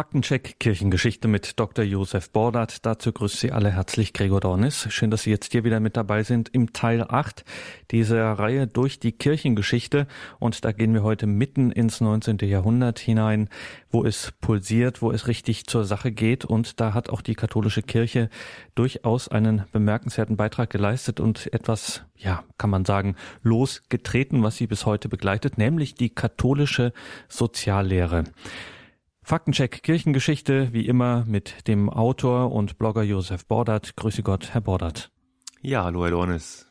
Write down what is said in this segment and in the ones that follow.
Faktencheck Kirchengeschichte mit Dr. Josef Bordert. Dazu grüßt Sie alle herzlich Gregor Dornis. Schön, dass Sie jetzt hier wieder mit dabei sind im Teil 8 dieser Reihe durch die Kirchengeschichte. Und da gehen wir heute mitten ins 19. Jahrhundert hinein, wo es pulsiert, wo es richtig zur Sache geht. Und da hat auch die katholische Kirche durchaus einen bemerkenswerten Beitrag geleistet und etwas, ja, kann man sagen, losgetreten, was sie bis heute begleitet, nämlich die katholische Soziallehre. Faktencheck Kirchengeschichte, wie immer mit dem Autor und Blogger Josef Bordert. Grüße Gott, Herr Bordert. Ja, hallo, Herr Dornis.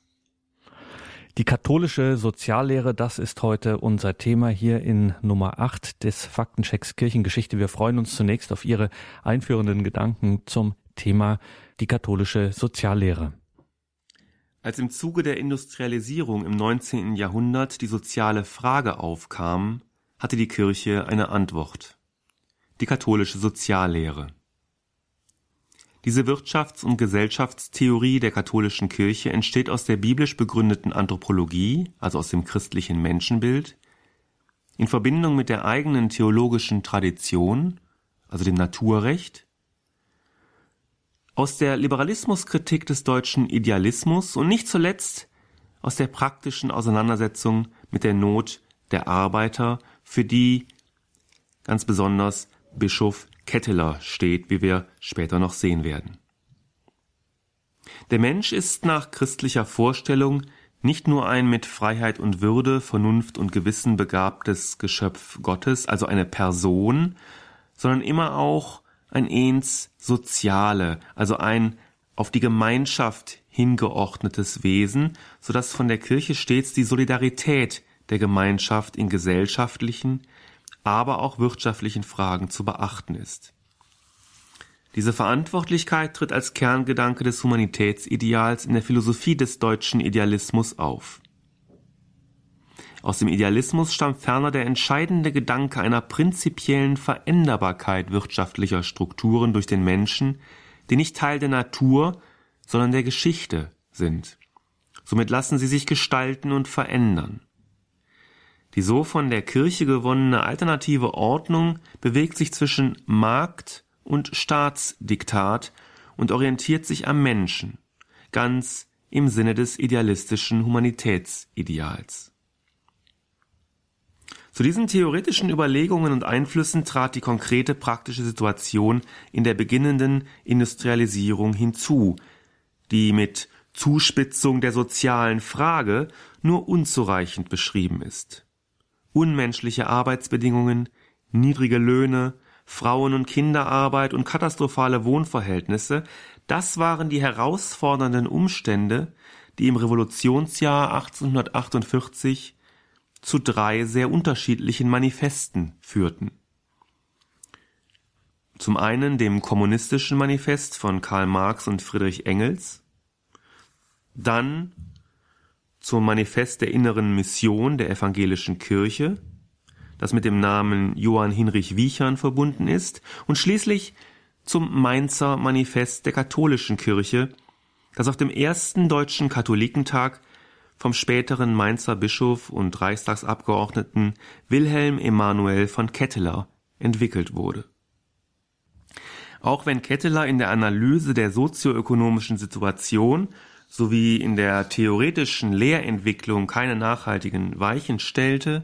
Die katholische Soziallehre, das ist heute unser Thema hier in Nummer 8 des Faktenchecks Kirchengeschichte. Wir freuen uns zunächst auf Ihre einführenden Gedanken zum Thema die katholische Soziallehre. Als im Zuge der Industrialisierung im 19. Jahrhundert die soziale Frage aufkam, hatte die Kirche eine Antwort die katholische Soziallehre. Diese Wirtschafts- und Gesellschaftstheorie der katholischen Kirche entsteht aus der biblisch begründeten Anthropologie, also aus dem christlichen Menschenbild, in Verbindung mit der eigenen theologischen Tradition, also dem Naturrecht, aus der Liberalismuskritik des deutschen Idealismus und nicht zuletzt aus der praktischen Auseinandersetzung mit der Not der Arbeiter, für die ganz besonders Bischof Ketteler steht, wie wir später noch sehen werden. Der Mensch ist nach christlicher Vorstellung nicht nur ein mit Freiheit und Würde, Vernunft und Gewissen begabtes Geschöpf Gottes, also eine Person, sondern immer auch ein ens Soziale, also ein auf die Gemeinschaft hingeordnetes Wesen, so dass von der Kirche stets die Solidarität der Gemeinschaft in gesellschaftlichen, aber auch wirtschaftlichen Fragen zu beachten ist. Diese Verantwortlichkeit tritt als Kerngedanke des Humanitätsideals in der Philosophie des deutschen Idealismus auf. Aus dem Idealismus stammt ferner der entscheidende Gedanke einer prinzipiellen Veränderbarkeit wirtschaftlicher Strukturen durch den Menschen, die nicht Teil der Natur, sondern der Geschichte sind. Somit lassen sie sich gestalten und verändern. Die so von der Kirche gewonnene alternative Ordnung bewegt sich zwischen Markt und Staatsdiktat und orientiert sich am Menschen, ganz im Sinne des idealistischen Humanitätsideals. Zu diesen theoretischen Überlegungen und Einflüssen trat die konkrete praktische Situation in der beginnenden Industrialisierung hinzu, die mit Zuspitzung der sozialen Frage nur unzureichend beschrieben ist unmenschliche Arbeitsbedingungen, niedrige Löhne, Frauen- und Kinderarbeit und katastrophale Wohnverhältnisse, das waren die herausfordernden Umstände, die im Revolutionsjahr 1848 zu drei sehr unterschiedlichen Manifesten führten. Zum einen dem kommunistischen Manifest von Karl Marx und Friedrich Engels, dann zum Manifest der inneren Mission der evangelischen Kirche, das mit dem Namen Johann Hinrich Wiechern verbunden ist, und schließlich zum Mainzer Manifest der katholischen Kirche, das auf dem ersten deutschen Katholikentag vom späteren Mainzer Bischof und Reichstagsabgeordneten Wilhelm Emanuel von Ketteler entwickelt wurde. Auch wenn Ketteler in der Analyse der sozioökonomischen Situation sowie in der theoretischen Lehrentwicklung keine nachhaltigen Weichen stellte,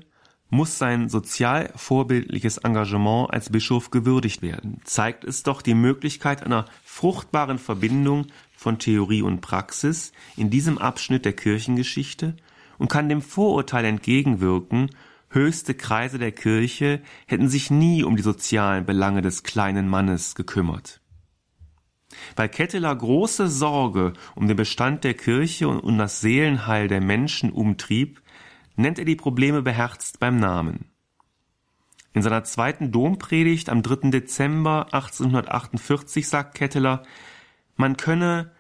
muss sein sozial vorbildliches Engagement als Bischof gewürdigt werden. Zeigt es doch die Möglichkeit einer fruchtbaren Verbindung von Theorie und Praxis in diesem Abschnitt der Kirchengeschichte und kann dem Vorurteil entgegenwirken, höchste Kreise der Kirche hätten sich nie um die sozialen Belange des kleinen Mannes gekümmert. Weil Ketteler große Sorge um den Bestand der Kirche und um das Seelenheil der Menschen umtrieb, nennt er die Probleme beherzt beim Namen. In seiner zweiten Dompredigt am 3. Dezember 1848 sagt Ketteler, man könne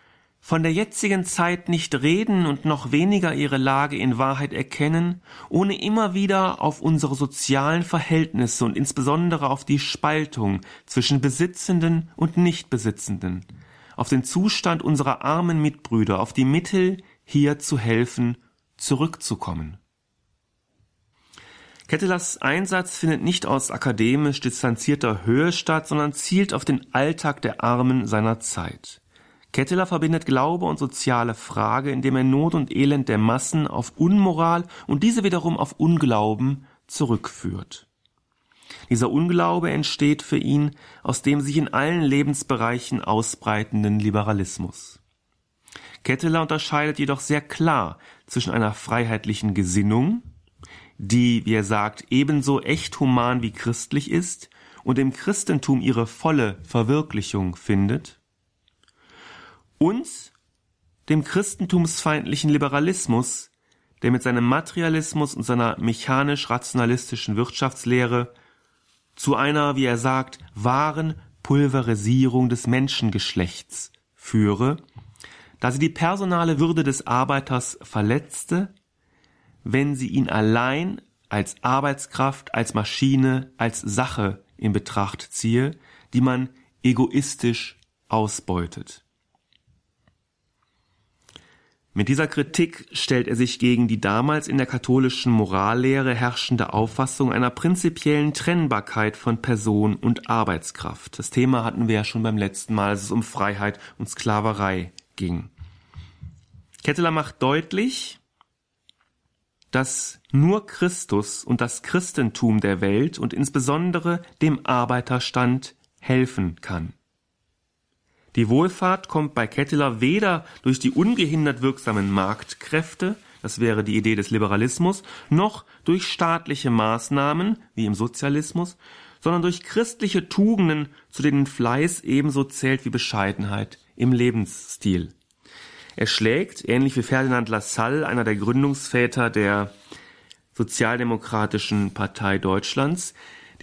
von der jetzigen Zeit nicht reden und noch weniger ihre Lage in Wahrheit erkennen, ohne immer wieder auf unsere sozialen Verhältnisse und insbesondere auf die Spaltung zwischen Besitzenden und Nichtbesitzenden, auf den Zustand unserer armen Mitbrüder, auf die Mittel, hier zu helfen, zurückzukommen. Kettelers Einsatz findet nicht aus akademisch distanzierter Höhe statt, sondern zielt auf den Alltag der Armen seiner Zeit. Ketteler verbindet Glaube und soziale Frage, indem er Not und Elend der Massen auf Unmoral und diese wiederum auf Unglauben zurückführt. Dieser Unglaube entsteht für ihn aus dem sich in allen Lebensbereichen ausbreitenden Liberalismus. Ketteler unterscheidet jedoch sehr klar zwischen einer freiheitlichen Gesinnung, die, wie er sagt, ebenso echt human wie christlich ist und im Christentum ihre volle Verwirklichung findet, und dem christentumsfeindlichen Liberalismus, der mit seinem Materialismus und seiner mechanisch-rationalistischen Wirtschaftslehre zu einer, wie er sagt, wahren Pulverisierung des Menschengeschlechts führe, da sie die personale Würde des Arbeiters verletzte wenn sie ihn allein als Arbeitskraft, als Maschine, als Sache in Betracht ziehe, die man egoistisch ausbeutet. Mit dieser Kritik stellt er sich gegen die damals in der katholischen Morallehre herrschende Auffassung einer prinzipiellen Trennbarkeit von Person und Arbeitskraft. Das Thema hatten wir ja schon beim letzten Mal, als es um Freiheit und Sklaverei ging. Ketteler macht deutlich, dass nur Christus und das Christentum der Welt und insbesondere dem Arbeiterstand helfen kann. Die Wohlfahrt kommt bei Ketteler weder durch die ungehindert wirksamen Marktkräfte, das wäre die Idee des Liberalismus, noch durch staatliche Maßnahmen, wie im Sozialismus, sondern durch christliche Tugenden, zu denen Fleiß ebenso zählt wie Bescheidenheit im Lebensstil. Er schlägt, ähnlich wie Ferdinand Lassalle, einer der Gründungsväter der Sozialdemokratischen Partei Deutschlands,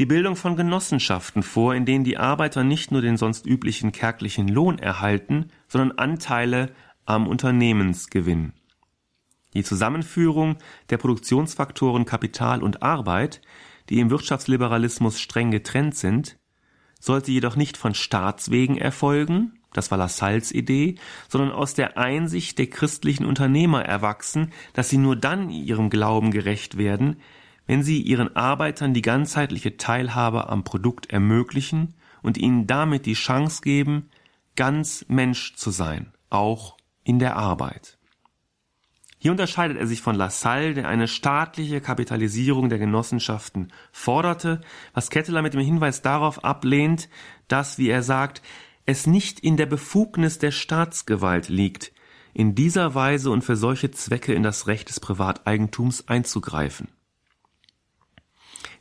die Bildung von Genossenschaften vor, in denen die Arbeiter nicht nur den sonst üblichen kärglichen Lohn erhalten, sondern Anteile am Unternehmensgewinn. Die Zusammenführung der Produktionsfaktoren Kapital und Arbeit, die im Wirtschaftsliberalismus streng getrennt sind, sollte jedoch nicht von Staatswegen erfolgen, das war Lassalles Idee, sondern aus der Einsicht der christlichen Unternehmer erwachsen, dass sie nur dann ihrem Glauben gerecht werden, wenn sie ihren Arbeitern die ganzheitliche Teilhabe am Produkt ermöglichen und ihnen damit die Chance geben, ganz Mensch zu sein, auch in der Arbeit. Hier unterscheidet er sich von Lassalle, der eine staatliche Kapitalisierung der Genossenschaften forderte, was Ketteler mit dem Hinweis darauf ablehnt, dass, wie er sagt, es nicht in der Befugnis der Staatsgewalt liegt, in dieser Weise und für solche Zwecke in das Recht des Privateigentums einzugreifen.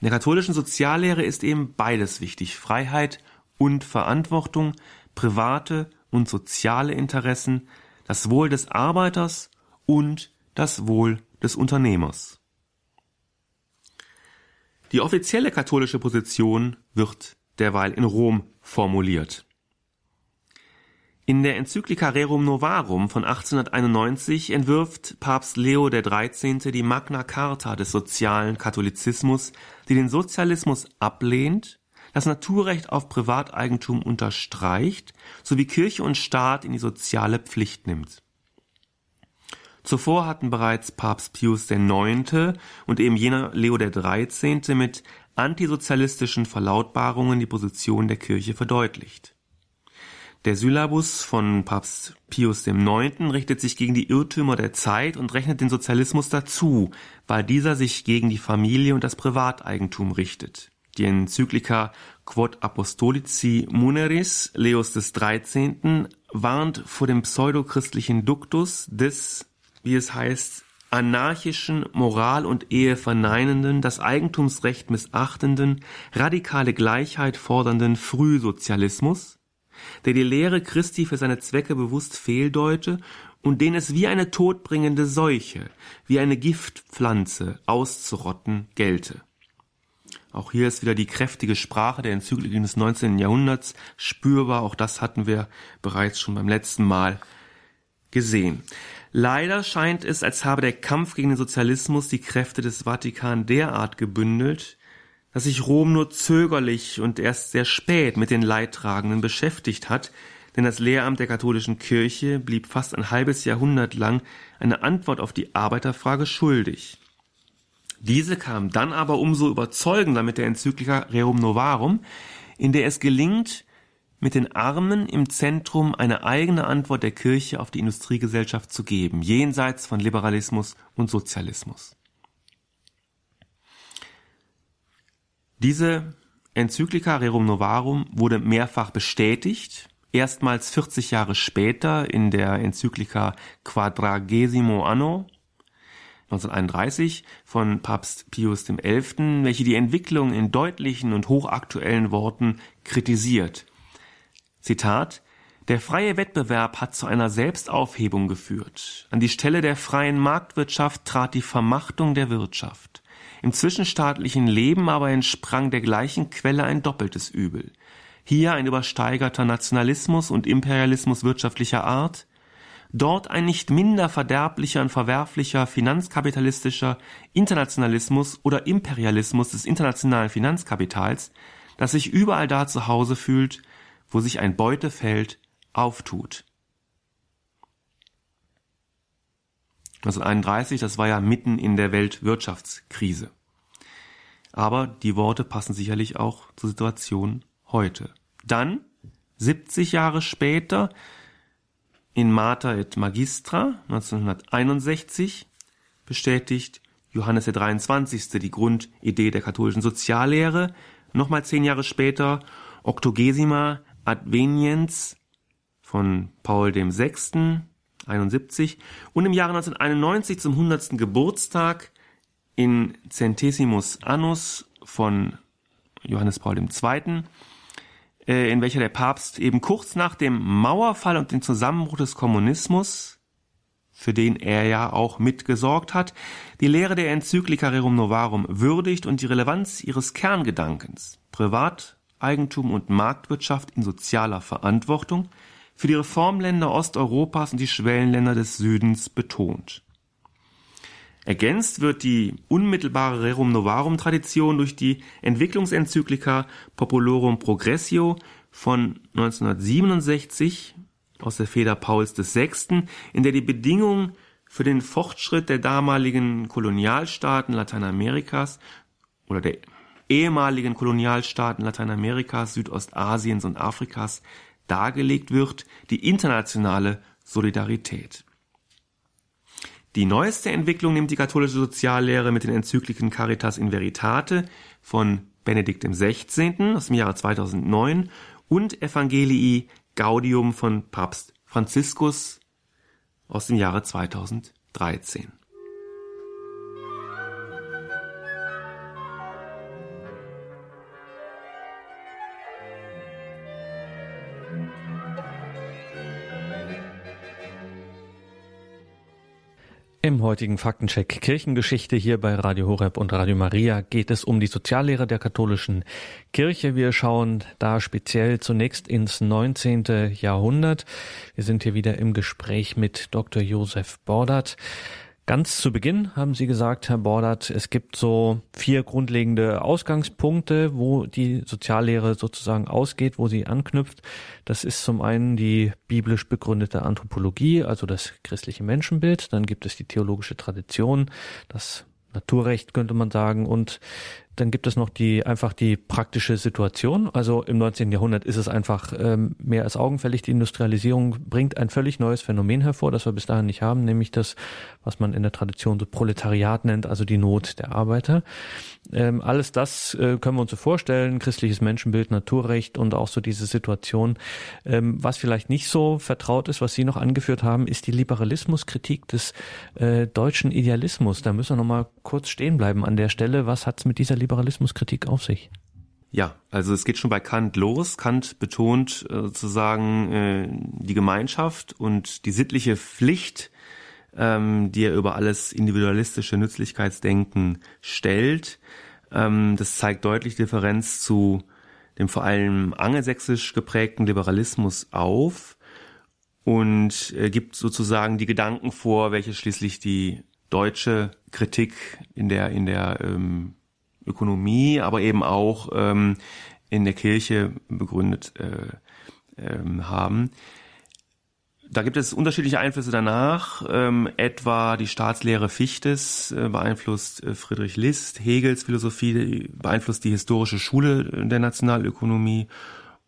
In der katholischen Soziallehre ist eben beides wichtig, Freiheit und Verantwortung, private und soziale Interessen, das Wohl des Arbeiters und das Wohl des Unternehmers. Die offizielle katholische Position wird derweil in Rom formuliert. In der Enzyklika Rerum Novarum von 1891 entwirft Papst Leo XIII. die Magna Carta des sozialen Katholizismus, die den Sozialismus ablehnt, das Naturrecht auf Privateigentum unterstreicht sowie Kirche und Staat in die soziale Pflicht nimmt. Zuvor hatten bereits Papst Pius IX. und eben jener Leo XIII. mit antisozialistischen Verlautbarungen die Position der Kirche verdeutlicht. Der Syllabus von Papst Pius IX. richtet sich gegen die Irrtümer der Zeit und rechnet den Sozialismus dazu, weil dieser sich gegen die Familie und das Privateigentum richtet. Die Enzyklika Quod Apostolici Muneris Leos XIII. warnt vor dem pseudochristlichen Duktus des, wie es heißt, anarchischen, Moral und Ehe verneinenden, das Eigentumsrecht missachtenden, radikale Gleichheit fordernden Frühsozialismus, der die Lehre Christi für seine Zwecke bewusst fehldeute und den es wie eine todbringende Seuche, wie eine Giftpflanze auszurotten gelte. Auch hier ist wieder die kräftige Sprache der Enzykliken des 19. Jahrhunderts spürbar. Auch das hatten wir bereits schon beim letzten Mal gesehen. Leider scheint es, als habe der Kampf gegen den Sozialismus die Kräfte des Vatikan derart gebündelt, dass sich Rom nur zögerlich und erst sehr spät mit den Leidtragenden beschäftigt hat, denn das Lehramt der katholischen Kirche blieb fast ein halbes Jahrhundert lang eine Antwort auf die Arbeiterfrage schuldig. Diese kam dann aber umso überzeugender mit der Enzyklika Rerum Novarum, in der es gelingt, mit den Armen im Zentrum eine eigene Antwort der Kirche auf die Industriegesellschaft zu geben, jenseits von Liberalismus und Sozialismus. Diese Enzyklika Rerum Novarum wurde mehrfach bestätigt, erstmals 40 Jahre später in der Enzyklika Quadragesimo Anno 1931 von Papst Pius XI., welche die Entwicklung in deutlichen und hochaktuellen Worten kritisiert Zitat Der freie Wettbewerb hat zu einer Selbstaufhebung geführt. An die Stelle der freien Marktwirtschaft trat die Vermachtung der Wirtschaft. Im zwischenstaatlichen Leben aber entsprang der gleichen Quelle ein doppeltes Übel. Hier ein übersteigerter Nationalismus und Imperialismus wirtschaftlicher Art, dort ein nicht minder verderblicher und verwerflicher finanzkapitalistischer Internationalismus oder Imperialismus des internationalen Finanzkapitals, das sich überall da zu Hause fühlt, wo sich ein Beutefeld auftut. 1931, das war ja mitten in der Weltwirtschaftskrise. Aber die Worte passen sicherlich auch zur Situation heute. Dann, 70 Jahre später, in Mater et Magistra 1961 bestätigt Johannes der 23. die Grundidee der katholischen Soziallehre. Nochmal zehn Jahre später Octogesima Adveniens von Paul dem VI. 71 und im Jahre 1991 zum 100. Geburtstag in Centesimus Annus von Johannes Paul II., äh, in welcher der Papst eben kurz nach dem Mauerfall und dem Zusammenbruch des Kommunismus, für den er ja auch mitgesorgt hat, die Lehre der Enzyklika Rerum Novarum würdigt und die Relevanz ihres Kerngedankens, Privat Eigentum und Marktwirtschaft in sozialer Verantwortung für die Reformländer Osteuropas und die Schwellenländer des Südens betont. Ergänzt wird die unmittelbare Rerum Novarum Tradition durch die Entwicklungsenzyklika Populorum Progressio von 1967 aus der Feder Pauls VI., in der die Bedingungen für den Fortschritt der damaligen Kolonialstaaten Lateinamerikas oder der ehemaligen Kolonialstaaten Lateinamerikas, Südostasiens und Afrikas dargelegt wird, die internationale Solidarität. Die neueste Entwicklung nimmt die katholische Soziallehre mit den Enzykliken Caritas in Veritate von Benedikt XVI. aus dem Jahre 2009 und Evangelii Gaudium von Papst Franziskus aus dem Jahre 2013. Im heutigen Faktencheck Kirchengeschichte hier bei Radio Horeb und Radio Maria geht es um die Soziallehre der katholischen Kirche. Wir schauen da speziell zunächst ins 19. Jahrhundert. Wir sind hier wieder im Gespräch mit Dr. Josef Bordert. Ganz zu Beginn haben Sie gesagt, Herr Bordert, es gibt so vier grundlegende Ausgangspunkte, wo die Soziallehre sozusagen ausgeht, wo sie anknüpft. Das ist zum einen die biblisch begründete Anthropologie, also das christliche Menschenbild. Dann gibt es die theologische Tradition, das Naturrecht könnte man sagen und dann gibt es noch die einfach die praktische Situation. Also im 19. Jahrhundert ist es einfach ähm, mehr als augenfällig. Die Industrialisierung bringt ein völlig neues Phänomen hervor, das wir bis dahin nicht haben, nämlich das, was man in der Tradition so Proletariat nennt, also die Not der Arbeiter. Ähm, alles das äh, können wir uns so vorstellen, christliches Menschenbild, Naturrecht und auch so diese Situation. Ähm, was vielleicht nicht so vertraut ist, was Sie noch angeführt haben, ist die Liberalismuskritik des äh, deutschen Idealismus. Da müssen wir nochmal kurz stehen bleiben an der Stelle. Was hat es mit dieser Liberalismuskritik auf sich? Ja, also es geht schon bei Kant los. Kant betont äh, sozusagen äh, die Gemeinschaft und die sittliche Pflicht, ähm, die er über alles individualistische Nützlichkeitsdenken stellt. Ähm, das zeigt deutlich Differenz zu dem vor allem angelsächsisch geprägten Liberalismus auf und äh, gibt sozusagen die Gedanken vor, welche schließlich die deutsche Kritik in der in der ähm, Ökonomie, aber eben auch ähm, in der Kirche begründet äh, ähm, haben. Da gibt es unterschiedliche Einflüsse danach. Ähm, etwa die Staatslehre Fichtes äh, beeinflusst äh, Friedrich List, Hegels Philosophie beeinflusst die historische Schule der Nationalökonomie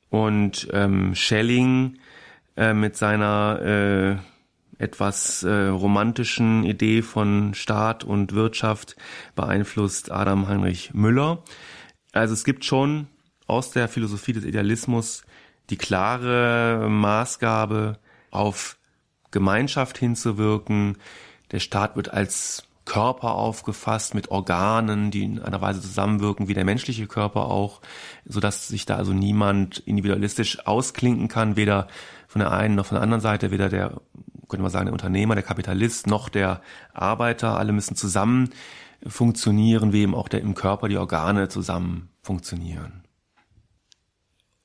und ähm, Schelling äh, mit seiner äh, etwas äh, romantischen Idee von Staat und Wirtschaft beeinflusst Adam Heinrich Müller. Also es gibt schon aus der Philosophie des Idealismus die klare Maßgabe, auf Gemeinschaft hinzuwirken. Der Staat wird als Körper aufgefasst mit Organen, die in einer Weise zusammenwirken wie der menschliche Körper auch, so dass sich da also niemand individualistisch ausklinken kann, weder von der einen noch von der anderen Seite, weder der, könnte man sagen, der Unternehmer, der Kapitalist noch der Arbeiter. Alle müssen zusammen funktionieren, wie eben auch der im Körper die Organe zusammen funktionieren.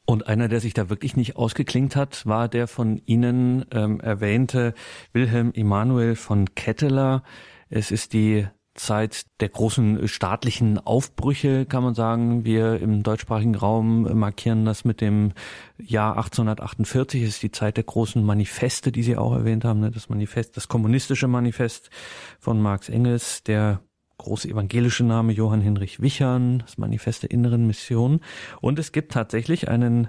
Und einer, der sich da wirklich nicht ausgeklingt hat, war der von Ihnen ähm, erwähnte Wilhelm Emanuel von Ketteler. Es ist die Zeit der großen staatlichen Aufbrüche, kann man sagen. Wir im deutschsprachigen Raum markieren das mit dem Jahr 1848. Es ist die Zeit der großen Manifeste, die Sie auch erwähnt haben. Ne? Das Manifest, das kommunistische Manifest von Marx Engels, der große evangelische Name Johann Hinrich Wichern, das Manifest der inneren Mission. Und es gibt tatsächlich einen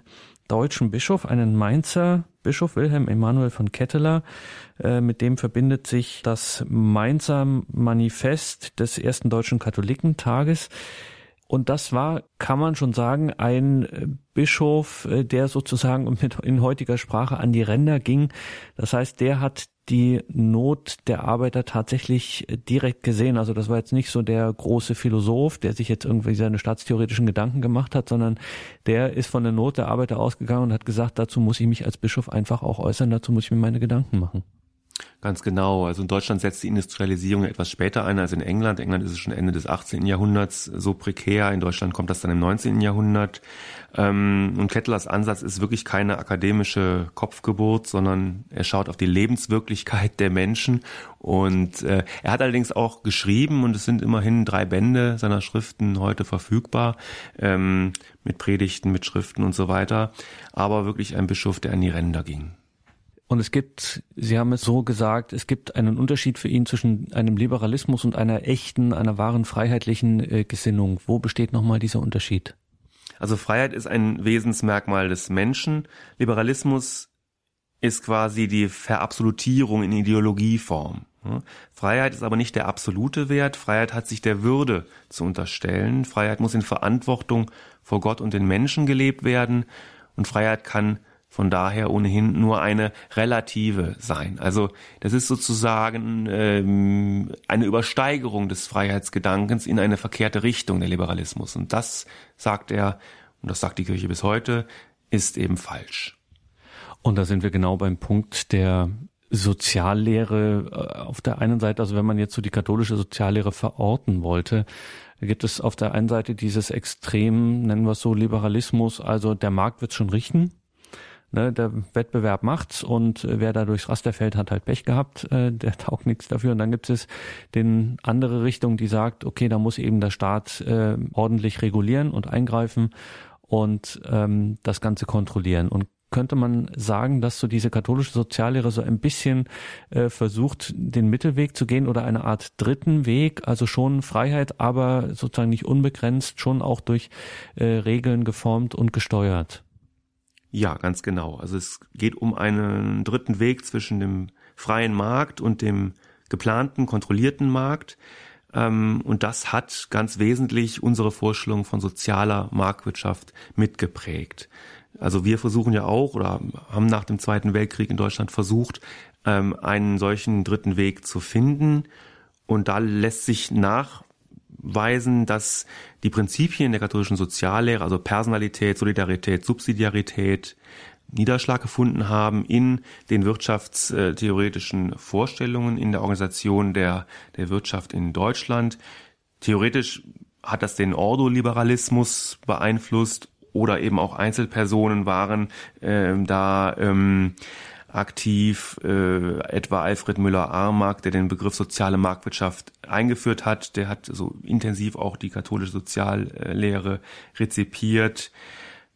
deutschen Bischof, einen Mainzer Bischof Wilhelm Emanuel von Ketteler. Äh, mit dem verbindet sich das Mainzer Manifest des ersten deutschen Katholikentages. Und das war, kann man schon sagen, ein Bischof, äh, der sozusagen in heutiger Sprache an die Ränder ging. Das heißt, der hat die Not der Arbeiter tatsächlich äh, direkt gesehen. Also das war jetzt nicht so der große Philosoph, der sich jetzt irgendwie seine staatstheoretischen Gedanken gemacht hat, sondern der ist von der Not der Arbeiter ausgegangen und hat gesagt, dazu muss ich mich als Bischof einfach auch äußern, dazu muss ich mir meine Gedanken machen. Ganz genau. Also in Deutschland setzt die Industrialisierung etwas später ein als in England. England ist es schon Ende des 18. Jahrhunderts so prekär. In Deutschland kommt das dann im 19. Jahrhundert. Ähm, und Kettlers Ansatz ist wirklich keine akademische Kopfgeburt, sondern er schaut auf die Lebenswirklichkeit der Menschen. Und äh, er hat allerdings auch geschrieben, und es sind immerhin drei Bände seiner Schriften heute verfügbar, ähm, mit Predigten, mit Schriften und so weiter. Aber wirklich ein Bischof, der an die Ränder ging. Und es gibt, Sie haben es so gesagt, es gibt einen Unterschied für ihn zwischen einem Liberalismus und einer echten, einer wahren freiheitlichen äh, Gesinnung. Wo besteht nochmal dieser Unterschied? Also Freiheit ist ein Wesensmerkmal des Menschen. Liberalismus ist quasi die Verabsolutierung in Ideologieform. Freiheit ist aber nicht der absolute Wert. Freiheit hat sich der Würde zu unterstellen. Freiheit muss in Verantwortung vor Gott und den Menschen gelebt werden. Und Freiheit kann von daher ohnehin nur eine relative sein. Also das ist sozusagen ähm, eine Übersteigerung des Freiheitsgedankens in eine verkehrte Richtung der Liberalismus. Und das sagt er, und das sagt die Kirche bis heute, ist eben falsch. Und da sind wir genau beim Punkt der Soziallehre äh, auf der einen Seite, also wenn man jetzt so die katholische Soziallehre verorten wollte, gibt es auf der einen Seite dieses Extrem, nennen wir es so, Liberalismus, also der Markt wird schon richten, Ne, der Wettbewerb macht's und äh, wer da durchs Raster fällt, hat halt Pech gehabt, äh, der taugt nichts dafür. Und dann gibt es den andere Richtung, die sagt, okay, da muss eben der Staat äh, ordentlich regulieren und eingreifen und ähm, das Ganze kontrollieren. Und könnte man sagen, dass so diese katholische Soziallehre so ein bisschen äh, versucht, den Mittelweg zu gehen oder eine Art dritten Weg, also schon Freiheit, aber sozusagen nicht unbegrenzt, schon auch durch äh, Regeln geformt und gesteuert? Ja, ganz genau. Also es geht um einen dritten Weg zwischen dem freien Markt und dem geplanten, kontrollierten Markt. Ähm, und das hat ganz wesentlich unsere Vorstellung von sozialer Marktwirtschaft mitgeprägt. Also wir versuchen ja auch oder haben nach dem Zweiten Weltkrieg in Deutschland versucht, ähm, einen solchen dritten Weg zu finden. Und da lässt sich nach weisen, dass die Prinzipien der katholischen Soziallehre, also Personalität, Solidarität, Subsidiarität, Niederschlag gefunden haben in den wirtschaftstheoretischen Vorstellungen in der Organisation der, der Wirtschaft in Deutschland. Theoretisch hat das den Ordoliberalismus beeinflusst oder eben auch Einzelpersonen waren äh, da ähm, aktiv, äh, etwa Alfred Müller-Armack, der den Begriff soziale Marktwirtschaft eingeführt hat. Der hat so intensiv auch die katholische Soziallehre rezipiert.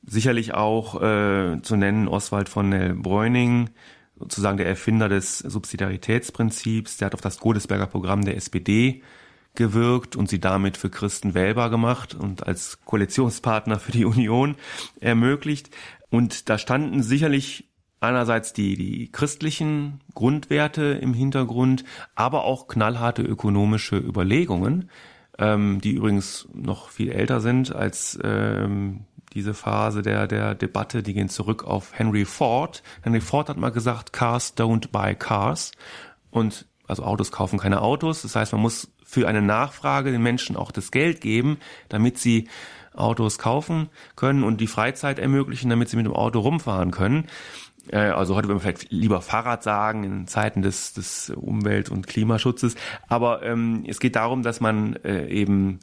Sicherlich auch äh, zu nennen Oswald von Nell Bräuning, sozusagen der Erfinder des Subsidiaritätsprinzips. Der hat auf das Godesberger Programm der SPD gewirkt und sie damit für Christen wählbar gemacht und als Koalitionspartner für die Union ermöglicht. Und da standen sicherlich einerseits die, die christlichen Grundwerte im Hintergrund, aber auch knallharte ökonomische Überlegungen, ähm, die übrigens noch viel älter sind als ähm, diese Phase der, der Debatte, die gehen zurück auf Henry Ford. Henry Ford hat mal gesagt, Cars don't buy cars. Und also Autos kaufen keine Autos. Das heißt, man muss für eine Nachfrage den Menschen auch das Geld geben, damit sie Autos kaufen können und die Freizeit ermöglichen, damit sie mit dem Auto rumfahren können. Äh, also heute würde man vielleicht lieber Fahrrad sagen in Zeiten des, des Umwelt- und Klimaschutzes. Aber ähm, es geht darum, dass man äh, eben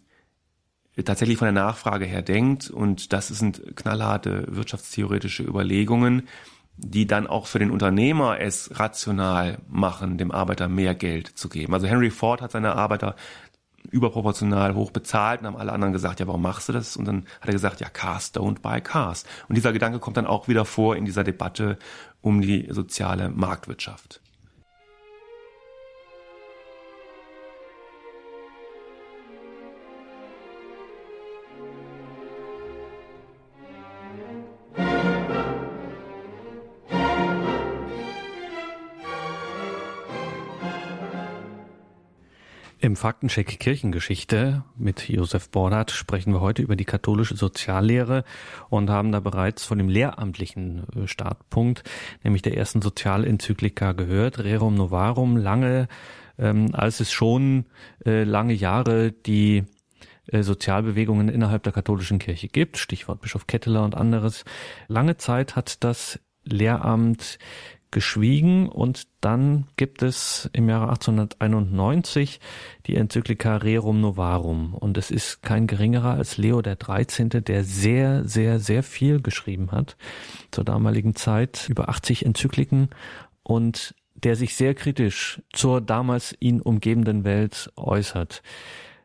tatsächlich von der Nachfrage her denkt und das sind knallharte wirtschaftstheoretische Überlegungen, die dann auch für den Unternehmer es rational machen, dem Arbeiter mehr Geld zu geben. Also Henry Ford hat seine Arbeiter überproportional hoch bezahlt und haben alle anderen gesagt, ja, warum machst du das? Und dann hat er gesagt, ja, Cars don't buy cars. Und dieser Gedanke kommt dann auch wieder vor in dieser Debatte um die soziale Marktwirtschaft. Im Faktencheck Kirchengeschichte mit Josef Bordat sprechen wir heute über die katholische Soziallehre und haben da bereits von dem lehramtlichen äh, Startpunkt, nämlich der ersten Sozialenzyklika gehört, Rerum Novarum, lange, ähm, als es schon äh, lange Jahre die äh, Sozialbewegungen innerhalb der katholischen Kirche gibt, Stichwort Bischof Ketteler und anderes. Lange Zeit hat das Lehramt geschwiegen und dann gibt es im Jahre 1891 die Enzyklika Rerum Novarum und es ist kein geringerer als Leo der 13., der sehr, sehr, sehr viel geschrieben hat zur damaligen Zeit, über 80 Enzykliken und der sich sehr kritisch zur damals ihn umgebenden Welt äußert.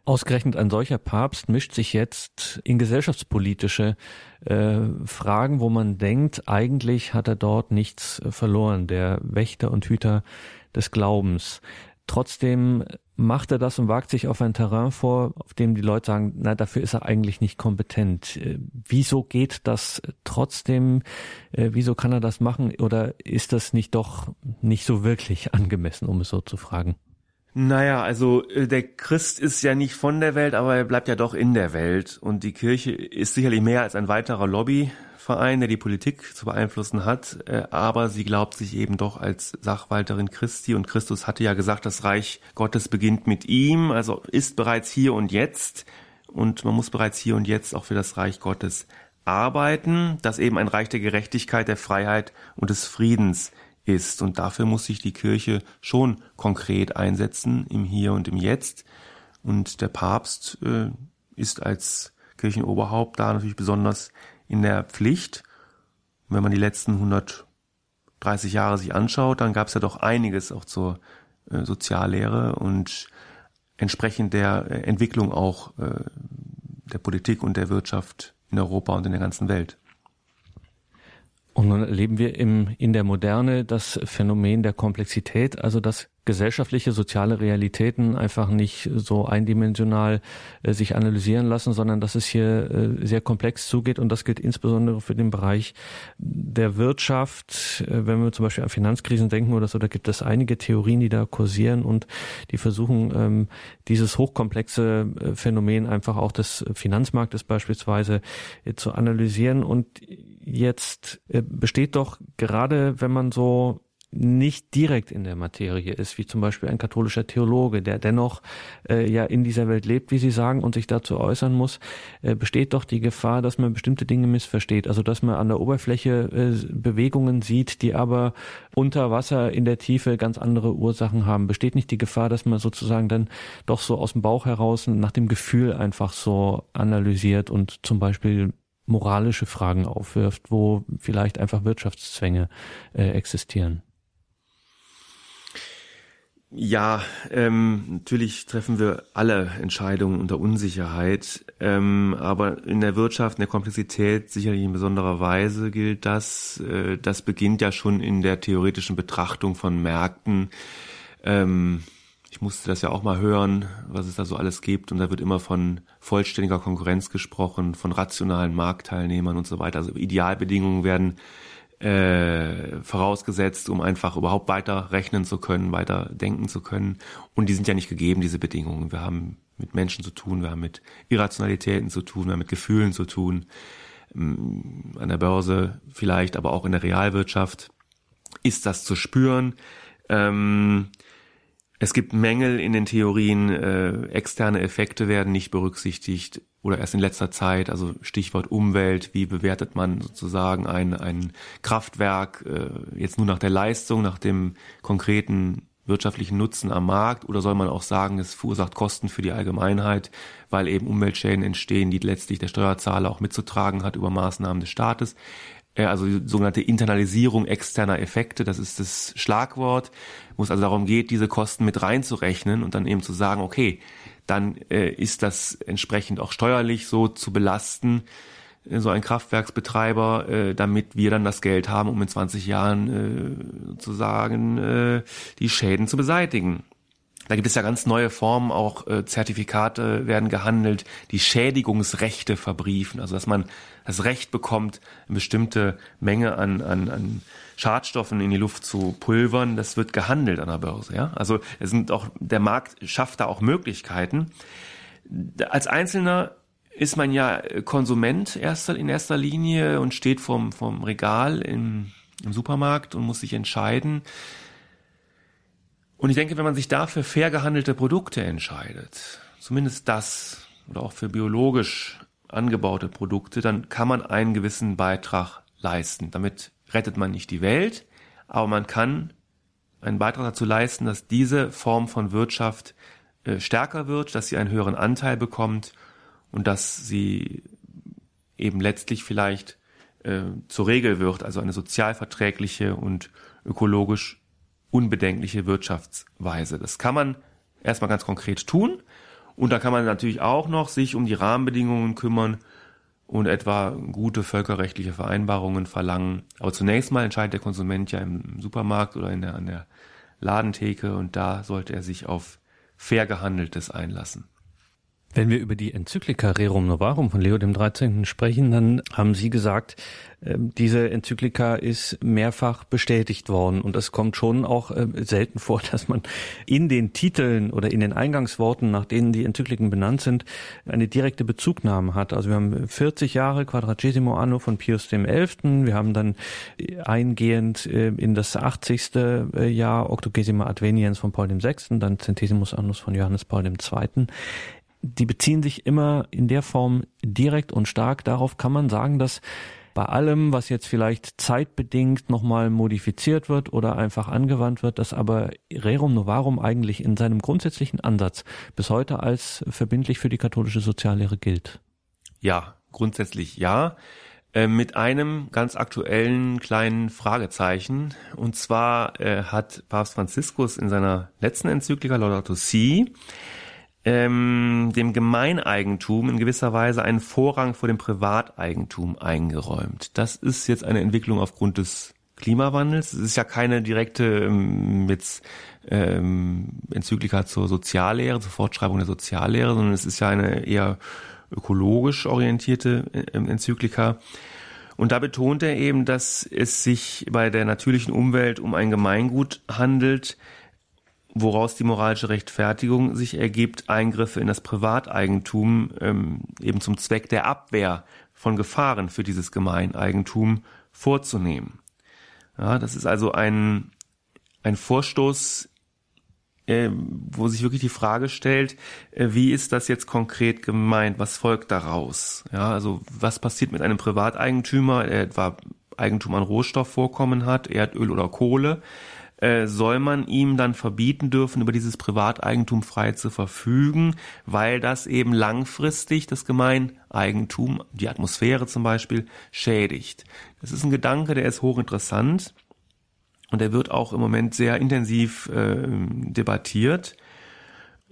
Ausgerechnet ein solcher Papst mischt sich jetzt in gesellschaftspolitische äh, Fragen, wo man denkt, eigentlich hat er dort nichts verloren, der Wächter und Hüter des Glaubens. Trotzdem macht er das und wagt sich auf ein Terrain vor, auf dem die Leute sagen, na, dafür ist er eigentlich nicht kompetent. Äh, wieso geht das trotzdem? Äh, wieso kann er das machen? Oder ist das nicht doch nicht so wirklich angemessen, um es so zu fragen? Naja, also äh, der Christ ist ja nicht von der Welt, aber er bleibt ja doch in der Welt. Und die Kirche ist sicherlich mehr als ein weiterer Lobbyverein, der die Politik zu beeinflussen hat. Äh, aber sie glaubt sich eben doch als Sachwalterin Christi. Und Christus hatte ja gesagt, das Reich Gottes beginnt mit ihm, also ist bereits hier und jetzt. Und man muss bereits hier und jetzt auch für das Reich Gottes arbeiten, das eben ein Reich der Gerechtigkeit, der Freiheit und des Friedens ist. Und dafür muss sich die Kirche schon konkret einsetzen im Hier und im Jetzt. Und der Papst äh, ist als Kirchenoberhaupt da natürlich besonders in der Pflicht. Wenn man die letzten 130 Jahre sich anschaut, dann gab es ja doch einiges auch zur äh, Soziallehre und entsprechend der äh, Entwicklung auch äh, der Politik und der Wirtschaft in Europa und in der ganzen Welt. Und nun erleben wir im, in der Moderne das Phänomen der Komplexität, also dass gesellschaftliche, soziale Realitäten einfach nicht so eindimensional äh, sich analysieren lassen, sondern dass es hier äh, sehr komplex zugeht und das gilt insbesondere für den Bereich der Wirtschaft. Äh, wenn wir zum Beispiel an Finanzkrisen denken oder so, da gibt es einige Theorien, die da kursieren und die versuchen, ähm, dieses hochkomplexe Phänomen einfach auch des Finanzmarktes beispielsweise zu analysieren und jetzt besteht doch gerade, wenn man so nicht direkt in der Materie ist, wie zum Beispiel ein katholischer Theologe, der dennoch äh, ja in dieser Welt lebt, wie Sie sagen, und sich dazu äußern muss, äh, besteht doch die Gefahr, dass man bestimmte Dinge missversteht. Also dass man an der Oberfläche äh, Bewegungen sieht, die aber unter Wasser in der Tiefe ganz andere Ursachen haben. Besteht nicht die Gefahr, dass man sozusagen dann doch so aus dem Bauch heraus nach dem Gefühl einfach so analysiert und zum Beispiel moralische Fragen aufwirft, wo vielleicht einfach Wirtschaftszwänge äh, existieren. Ja, ähm, natürlich treffen wir alle Entscheidungen unter Unsicherheit, ähm, aber in der Wirtschaft, in der Komplexität sicherlich in besonderer Weise gilt das. Äh, das beginnt ja schon in der theoretischen Betrachtung von Märkten. Ähm, ich musste das ja auch mal hören, was es da so alles gibt, und da wird immer von vollständiger Konkurrenz gesprochen, von rationalen Marktteilnehmern und so weiter. Also Idealbedingungen werden äh, vorausgesetzt, um einfach überhaupt weiter rechnen zu können, weiter denken zu können. Und die sind ja nicht gegeben, diese Bedingungen. Wir haben mit Menschen zu tun, wir haben mit Irrationalitäten zu tun, wir haben mit Gefühlen zu tun, ähm, an der Börse vielleicht, aber auch in der Realwirtschaft ist das zu spüren. Ähm, es gibt Mängel in den Theorien, äh, externe Effekte werden nicht berücksichtigt oder erst in letzter Zeit, also Stichwort Umwelt, wie bewertet man sozusagen ein, ein Kraftwerk äh, jetzt nur nach der Leistung, nach dem konkreten wirtschaftlichen Nutzen am Markt oder soll man auch sagen, es verursacht Kosten für die Allgemeinheit, weil eben Umweltschäden entstehen, die letztlich der Steuerzahler auch mitzutragen hat über Maßnahmen des Staates. Äh, also die sogenannte Internalisierung externer Effekte, das ist das Schlagwort, wo es also darum geht, diese Kosten mit reinzurechnen und dann eben zu sagen, okay, dann äh, ist das entsprechend auch steuerlich so zu belasten, äh, so ein Kraftwerksbetreiber, äh, damit wir dann das Geld haben, um in 20 Jahren äh, sozusagen äh, die Schäden zu beseitigen. Da gibt es ja ganz neue Formen, auch äh, Zertifikate werden gehandelt, die Schädigungsrechte verbriefen, also dass man das Recht bekommt, eine bestimmte Menge an, an, an Schadstoffen in die Luft zu pulvern, das wird gehandelt an der Börse. Ja? Also es sind auch, der Markt schafft da auch Möglichkeiten. Als Einzelner ist man ja Konsument erster, in erster Linie und steht vom, vom Regal im, im Supermarkt und muss sich entscheiden, und ich denke, wenn man sich dafür fair gehandelte Produkte entscheidet, zumindest das oder auch für biologisch angebaute Produkte, dann kann man einen gewissen Beitrag leisten. Damit rettet man nicht die Welt, aber man kann einen Beitrag dazu leisten, dass diese Form von Wirtschaft äh, stärker wird, dass sie einen höheren Anteil bekommt und dass sie eben letztlich vielleicht äh, zur Regel wird, also eine sozialverträgliche und ökologisch unbedenkliche Wirtschaftsweise. Das kann man erstmal ganz konkret tun. Und da kann man natürlich auch noch sich um die Rahmenbedingungen kümmern und etwa gute völkerrechtliche Vereinbarungen verlangen. Aber zunächst mal entscheidet der Konsument ja im Supermarkt oder in der, an der Ladentheke und da sollte er sich auf fair gehandeltes einlassen. Wenn wir über die Enzyklika Rerum Novarum von Leo dem 13. sprechen, dann haben Sie gesagt, ähm, diese Enzyklika ist mehrfach bestätigt worden und es kommt schon auch ähm, selten vor, dass man in den Titeln oder in den Eingangsworten, nach denen die Enzykliken benannt sind, eine direkte Bezugnahme hat. Also wir haben 40 Jahre Quadragesimo Anno von Pius XI. Wir haben dann eingehend äh, in das 80. Äh, Jahr Octogesima Adveniens von Paul VI., dann Centesimus Annus von Johannes Paul II die beziehen sich immer in der Form direkt und stark darauf, kann man sagen, dass bei allem, was jetzt vielleicht zeitbedingt nochmal modifiziert wird oder einfach angewandt wird, dass aber Rerum Novarum eigentlich in seinem grundsätzlichen Ansatz bis heute als verbindlich für die katholische Soziallehre gilt. Ja, grundsätzlich ja. Äh, mit einem ganz aktuellen kleinen Fragezeichen. Und zwar äh, hat Papst Franziskus in seiner letzten Enzyklika Laudato Si ähm, dem Gemeineigentum in gewisser Weise einen Vorrang vor dem Privateigentum eingeräumt. Das ist jetzt eine Entwicklung aufgrund des Klimawandels. Es ist ja keine direkte ähm, jetzt, ähm, Enzyklika zur Soziallehre, zur Fortschreibung der Soziallehre, sondern es ist ja eine eher ökologisch orientierte äh, Enzyklika. Und da betont er eben, dass es sich bei der natürlichen Umwelt um ein Gemeingut handelt, woraus die moralische Rechtfertigung sich ergibt, Eingriffe in das Privateigentum ähm, eben zum Zweck der Abwehr von Gefahren für dieses Gemeineigentum vorzunehmen. Ja, das ist also ein, ein Vorstoß, äh, wo sich wirklich die Frage stellt, äh, wie ist das jetzt konkret gemeint? Was folgt daraus? Ja, also was passiert mit einem Privateigentümer, der etwa Eigentum an Rohstoffvorkommen hat, Erdöl oder Kohle? Äh, soll man ihm dann verbieten dürfen, über dieses Privateigentum frei zu verfügen, weil das eben langfristig das Gemeineigentum, die Atmosphäre zum Beispiel, schädigt. Das ist ein Gedanke, der ist hochinteressant. und er wird auch im Moment sehr intensiv äh, debattiert.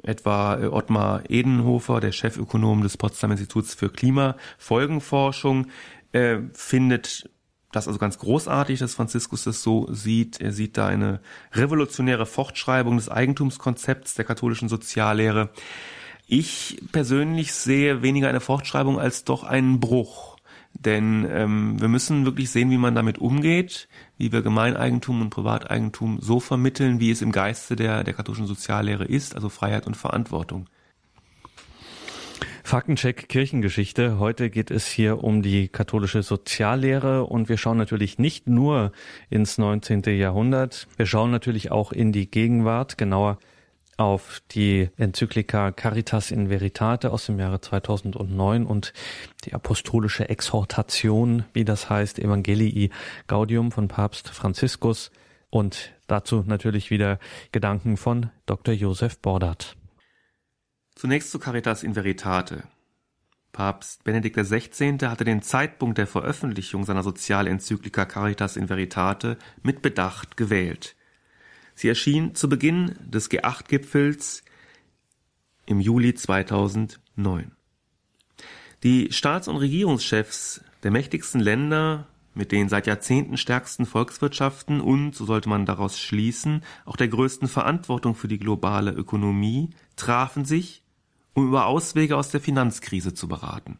Etwa äh, Ottmar Edenhofer, der Chefökonom des Potsdamer Instituts für Klimafolgenforschung, äh, findet das also ganz großartig, dass Franziskus das so sieht. Er sieht da eine revolutionäre Fortschreibung des Eigentumskonzepts der katholischen Soziallehre. Ich persönlich sehe weniger eine Fortschreibung als doch einen Bruch. Denn ähm, wir müssen wirklich sehen, wie man damit umgeht, wie wir Gemeineigentum und Privateigentum so vermitteln, wie es im Geiste der, der katholischen Soziallehre ist, also Freiheit und Verantwortung. Faktencheck Kirchengeschichte. Heute geht es hier um die katholische Soziallehre und wir schauen natürlich nicht nur ins 19. Jahrhundert, wir schauen natürlich auch in die Gegenwart, genauer auf die Enzyklika Caritas in Veritate aus dem Jahre 2009 und die apostolische Exhortation, wie das heißt, Evangelii Gaudium von Papst Franziskus und dazu natürlich wieder Gedanken von Dr. Josef Bordert. Zunächst zu Caritas in Veritate. Papst Benedikt XVI. hatte den Zeitpunkt der Veröffentlichung seiner Sozialenzyklika Caritas in Veritate mit Bedacht gewählt. Sie erschien zu Beginn des G8-Gipfels im Juli 2009. Die Staats- und Regierungschefs der mächtigsten Länder mit den seit Jahrzehnten stärksten Volkswirtschaften und, so sollte man daraus schließen, auch der größten Verantwortung für die globale Ökonomie trafen sich, um über Auswege aus der Finanzkrise zu beraten.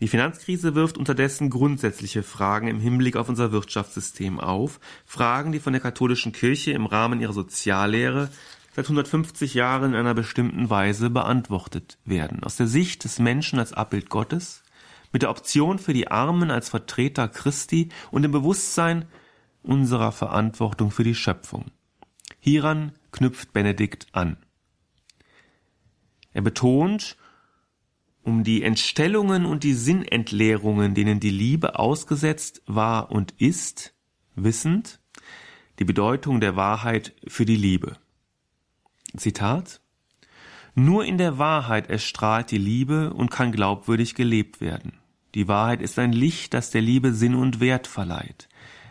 Die Finanzkrise wirft unterdessen grundsätzliche Fragen im Hinblick auf unser Wirtschaftssystem auf, Fragen, die von der katholischen Kirche im Rahmen ihrer Soziallehre seit 150 Jahren in einer bestimmten Weise beantwortet werden. Aus der Sicht des Menschen als Abbild Gottes, mit der Option für die Armen als Vertreter Christi und dem Bewusstsein unserer Verantwortung für die Schöpfung. Hieran knüpft Benedikt an. Er betont, um die Entstellungen und die Sinnentleerungen, denen die Liebe ausgesetzt war und ist, wissend, die Bedeutung der Wahrheit für die Liebe. Zitat Nur in der Wahrheit erstrahlt die Liebe und kann glaubwürdig gelebt werden. Die Wahrheit ist ein Licht, das der Liebe Sinn und Wert verleiht.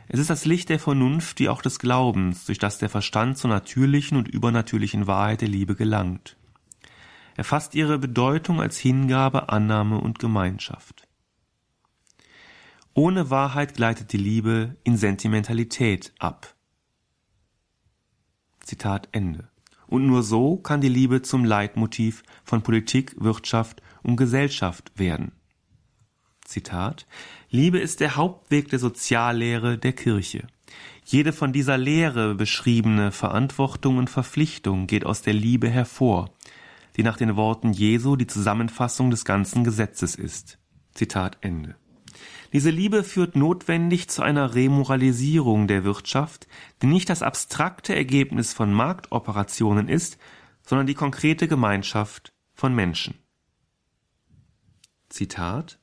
Es ist das Licht der Vernunft, wie auch des Glaubens, durch das der Verstand zur natürlichen und übernatürlichen Wahrheit der Liebe gelangt. Er fasst ihre Bedeutung als Hingabe, Annahme und Gemeinschaft. Ohne Wahrheit gleitet die Liebe in Sentimentalität ab. Zitat Ende. Und nur so kann die Liebe zum Leitmotiv von Politik, Wirtschaft und Gesellschaft werden. Zitat Liebe ist der Hauptweg der Soziallehre der Kirche. Jede von dieser Lehre beschriebene Verantwortung und Verpflichtung geht aus der Liebe hervor, die nach den Worten Jesu die Zusammenfassung des ganzen Gesetzes ist. Zitat Ende. Diese Liebe führt notwendig zu einer Remoralisierung der Wirtschaft, die nicht das abstrakte Ergebnis von Marktoperationen ist, sondern die konkrete Gemeinschaft von Menschen. Zitat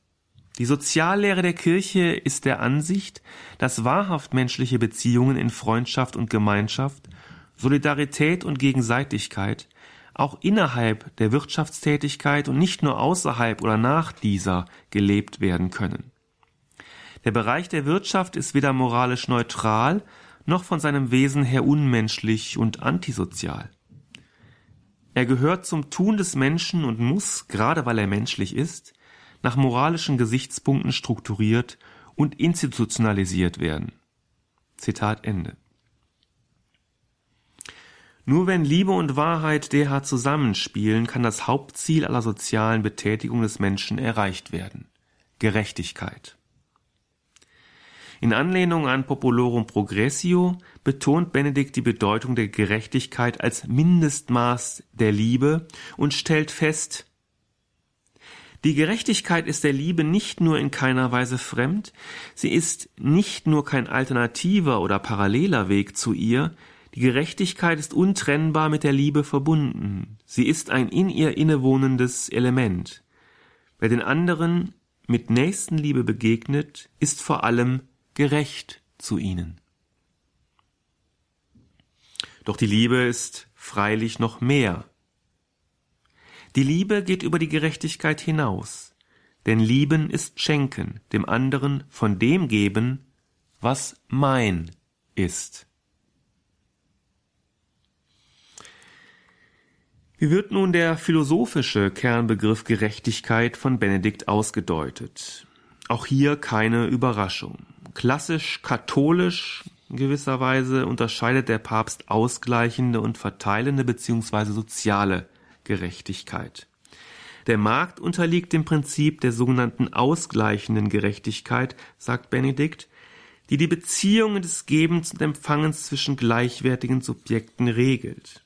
Die Soziallehre der Kirche ist der Ansicht, dass wahrhaft menschliche Beziehungen in Freundschaft und Gemeinschaft, Solidarität und Gegenseitigkeit auch innerhalb der Wirtschaftstätigkeit und nicht nur außerhalb oder nach dieser gelebt werden können. Der Bereich der Wirtschaft ist weder moralisch neutral noch von seinem Wesen her unmenschlich und antisozial. Er gehört zum Tun des Menschen und muss, gerade weil er menschlich ist, nach moralischen Gesichtspunkten strukturiert und institutionalisiert werden. Zitat Ende. Nur wenn Liebe und Wahrheit derart zusammenspielen, kann das Hauptziel aller sozialen Betätigung des Menschen erreicht werden. Gerechtigkeit. In Anlehnung an Populorum Progressio betont Benedikt die Bedeutung der Gerechtigkeit als Mindestmaß der Liebe und stellt fest, die Gerechtigkeit ist der Liebe nicht nur in keiner Weise fremd, sie ist nicht nur kein alternativer oder paralleler Weg zu ihr, die Gerechtigkeit ist untrennbar mit der Liebe verbunden. Sie ist ein in ihr innewohnendes Element. Wer den anderen mit Nächstenliebe begegnet, ist vor allem gerecht zu ihnen. Doch die Liebe ist freilich noch mehr. Die Liebe geht über die Gerechtigkeit hinaus, denn Lieben ist Schenken, dem anderen von dem geben, was mein ist. Wie wird nun der philosophische Kernbegriff Gerechtigkeit von Benedikt ausgedeutet? Auch hier keine Überraschung. Klassisch katholisch in gewisser Weise unterscheidet der Papst ausgleichende und verteilende bzw. soziale Gerechtigkeit. Der Markt unterliegt dem Prinzip der sogenannten ausgleichenden Gerechtigkeit, sagt Benedikt, die die Beziehungen des Gebens und Empfangens zwischen gleichwertigen Subjekten regelt.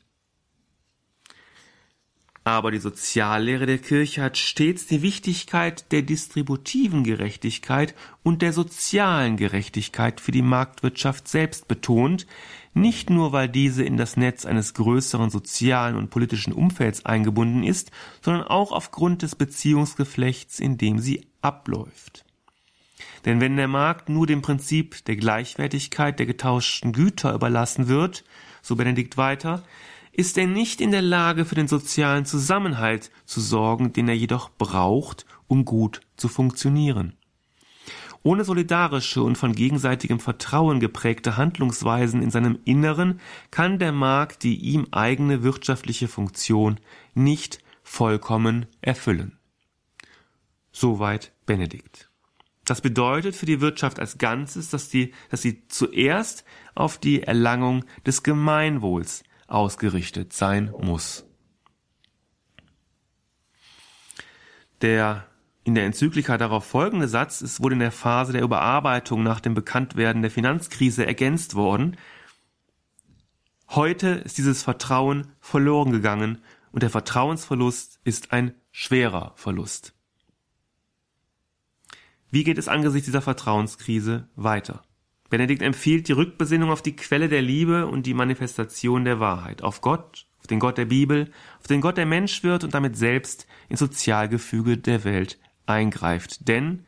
Aber die Soziallehre der Kirche hat stets die Wichtigkeit der distributiven Gerechtigkeit und der sozialen Gerechtigkeit für die Marktwirtschaft selbst betont, nicht nur weil diese in das Netz eines größeren sozialen und politischen Umfelds eingebunden ist, sondern auch aufgrund des Beziehungsgeflechts, in dem sie abläuft. Denn wenn der Markt nur dem Prinzip der Gleichwertigkeit der getauschten Güter überlassen wird, so Benedikt weiter, ist er nicht in der Lage, für den sozialen Zusammenhalt zu sorgen, den er jedoch braucht, um gut zu funktionieren. Ohne solidarische und von gegenseitigem Vertrauen geprägte Handlungsweisen in seinem Inneren kann der Markt die ihm eigene wirtschaftliche Funktion nicht vollkommen erfüllen. Soweit Benedikt. Das bedeutet für die Wirtschaft als Ganzes, dass, die, dass sie zuerst auf die Erlangung des Gemeinwohls ausgerichtet sein muss. Der in der Enzyklika darauf folgende Satz ist wohl in der Phase der Überarbeitung nach dem Bekanntwerden der Finanzkrise ergänzt worden. Heute ist dieses Vertrauen verloren gegangen und der Vertrauensverlust ist ein schwerer Verlust. Wie geht es angesichts dieser Vertrauenskrise weiter? Benedikt empfiehlt die Rückbesinnung auf die Quelle der Liebe und die Manifestation der Wahrheit, auf Gott, auf den Gott der Bibel, auf den Gott, der Mensch wird und damit selbst ins Sozialgefüge der Welt eingreift. Denn,